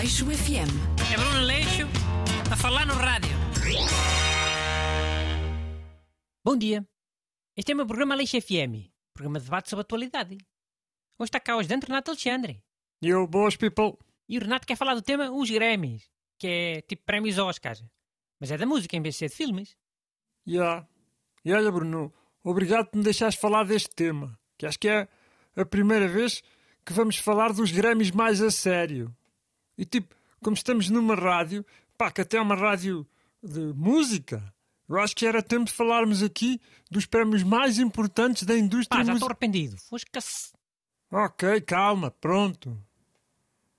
Aleixo FM. É Bruno Leixo a falar no rádio. Bom dia. Este é o meu programa Leixo FM, programa de debate sobre a atualidade. Hoje está cá hoje dentro Renato Alexandre. Yo, boas people. E o Renato quer falar do tema Os Grammys, que é tipo prémios Oscars. Mas é da música em vez de ser de filmes. Ya. E olha, Bruno, obrigado por me deixares falar deste tema, que acho que é a primeira vez que vamos falar dos Grammys mais a sério. E tipo, como estamos numa rádio, pá, que até é uma rádio de música, eu acho que era tempo de falarmos aqui dos prémios mais importantes da indústria Pá, já estou musical. arrependido. Fosca-se. Ok, calma, pronto.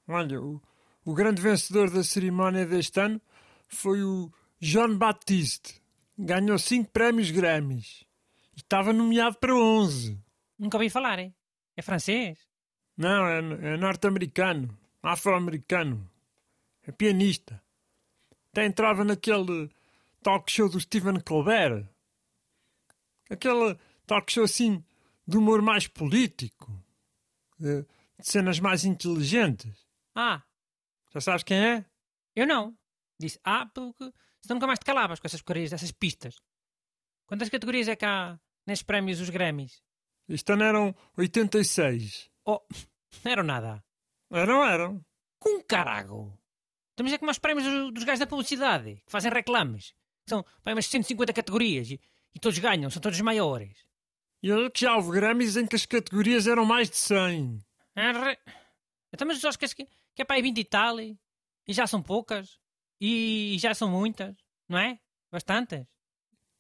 Olha, o, o grande vencedor da cerimónia deste ano foi o John Baptiste. Ganhou 5 prémios Grammys. Estava nomeado para 11. Nunca ouvi falar, hein? É francês? Não, é, é norte-americano. Afro-americano. É pianista. Até entrava naquele talk show do Stephen Colbert. Aquele talk show assim de humor mais político. De, de cenas mais inteligentes. Ah, Já sabes quem é? eu não. Disse ah, porque senão nunca mais te calavas com essas porcarias, essas pistas. Quantas categorias é que há nesses prémios, os Grammys? Este ano eram 86. Oh, não eram nada. Eram, eram. Com carago! Estamos é como os prémios dos, dos gajos da publicidade, que fazem reclames. São pá, umas 150 categorias e, e todos ganham, são todos maiores. E olha que já houve Grammys em que as categorias eram mais de 100. Arre. Então, mas os Oscars que, que é para aí 20 e tal, e, e já são poucas, e, já são muitas, não é? Bastantes.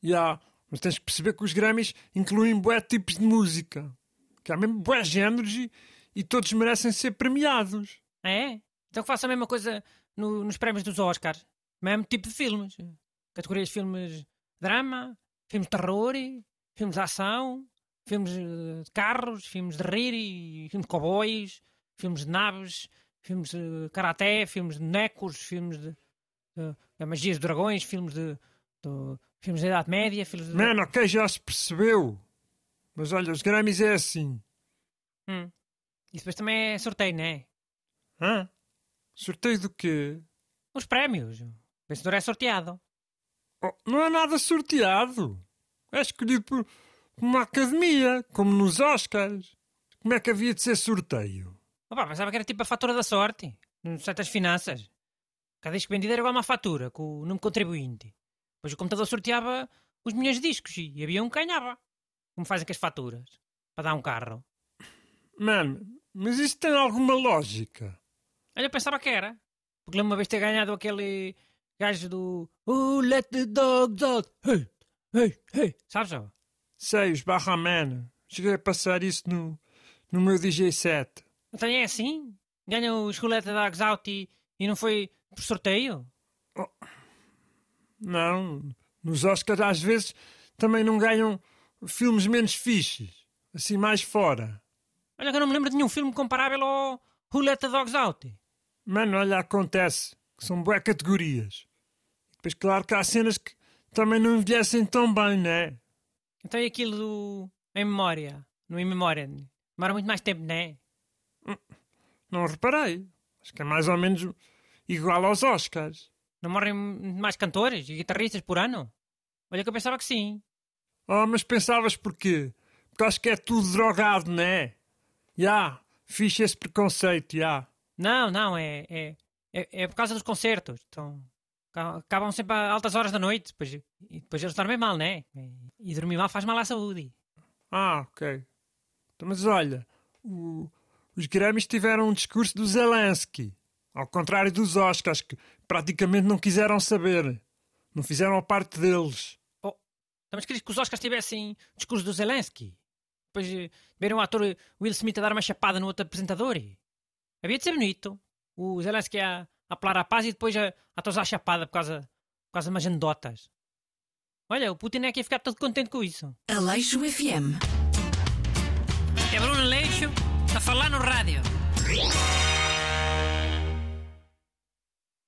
Já, mas tens que perceber que os Grammys incluem bué tipos de música. Que há mesmo bué géneros e, e todos merecem ser premiados. É? Então que faça a mesma coisa no- nos prémios dos Oscars. Mesmo tipo de filmes. Categorias de filmes drama, filmes de terror, filmes de ação, filmes eh, de carros, filmes de rir, e filmes de cowboys, filmes de naves, filmes de karaté, filmes de necos, filmes de, de, de magias de dragões, filmes de, de- filmes da Idade Média, filmes de... Mano, ok, já se percebeu. Mas olha, os Grammys é assim. Hum. E depois também é sorteio, não é? Hã? Sorteio do quê? Os prémios. O vencedor é sorteado. Oh, não é nada sorteado. É escolhido por uma academia, como nos Oscars. Como é que havia de ser sorteio? Opa, pensava que era tipo a fatura da sorte, no site das finanças. Cada disco vendido era igual a uma fatura, com o número contribuinte. Depois o computador sorteava os milhões de discos e havia um que ganhava. Como fazem com as faturas, para dar um carro. Mano, mas isso tem alguma lógica? Olha, eu pensava que era. Porque lembro uma vez ter ganhado aquele gajo do Oh, let the dogs out. Hey, hey, hey. Sabes, ó? Sei, os Barraman. Cheguei a passar isso no, no meu DJ set. Então é assim? Ganha os Roulette Dogs Out e, e não foi por sorteio? Não, nos Oscars às vezes também não ganham filmes menos fixes. Assim mais fora. Olha que eu não me lembro de nenhum filme comparável ao Roulette Dogs Out. Mano, olha, acontece que são boas categorias. E depois, claro que há cenas que também não envelhecem tão bem, né? Então e aquilo do Em Memória? No Em Memória? Demora muito mais tempo, não é? Não reparei. Acho que é mais ou menos igual aos Oscars. Não morrem mais cantores e guitarristas por ano? Olha que eu pensava que sim. Oh, mas pensavas porquê? Porque acho que é tudo drogado, né? Já, fixe esse preconceito, já. Não, não, é, é, é, é por causa dos concertos. Então, ca- acabam sempre a altas horas da noite depois, e depois eles dormem mal, né? E, e dormir mal faz mal à saúde. Ah, ok. Então, mas olha, o- os Grammys tiveram um discurso do Zelensky. Ao contrário dos Oscars, que praticamente não quiseram saber. Não fizeram a parte deles. Oh, mas querias que os Oscars tivessem discurso do Zelensky? Depois viram o ator Will Smith a dar uma chapada no outro apresentador? Havia de ser bonito. O Zelensky a, a apelar à paz e depois a, a tosar a chapada por causa, por causa de umas anedotas. Olha, o Putin é que ia ficar todo contente com isso. Aleixo FM. É Bruno Leixo a falar no rádio.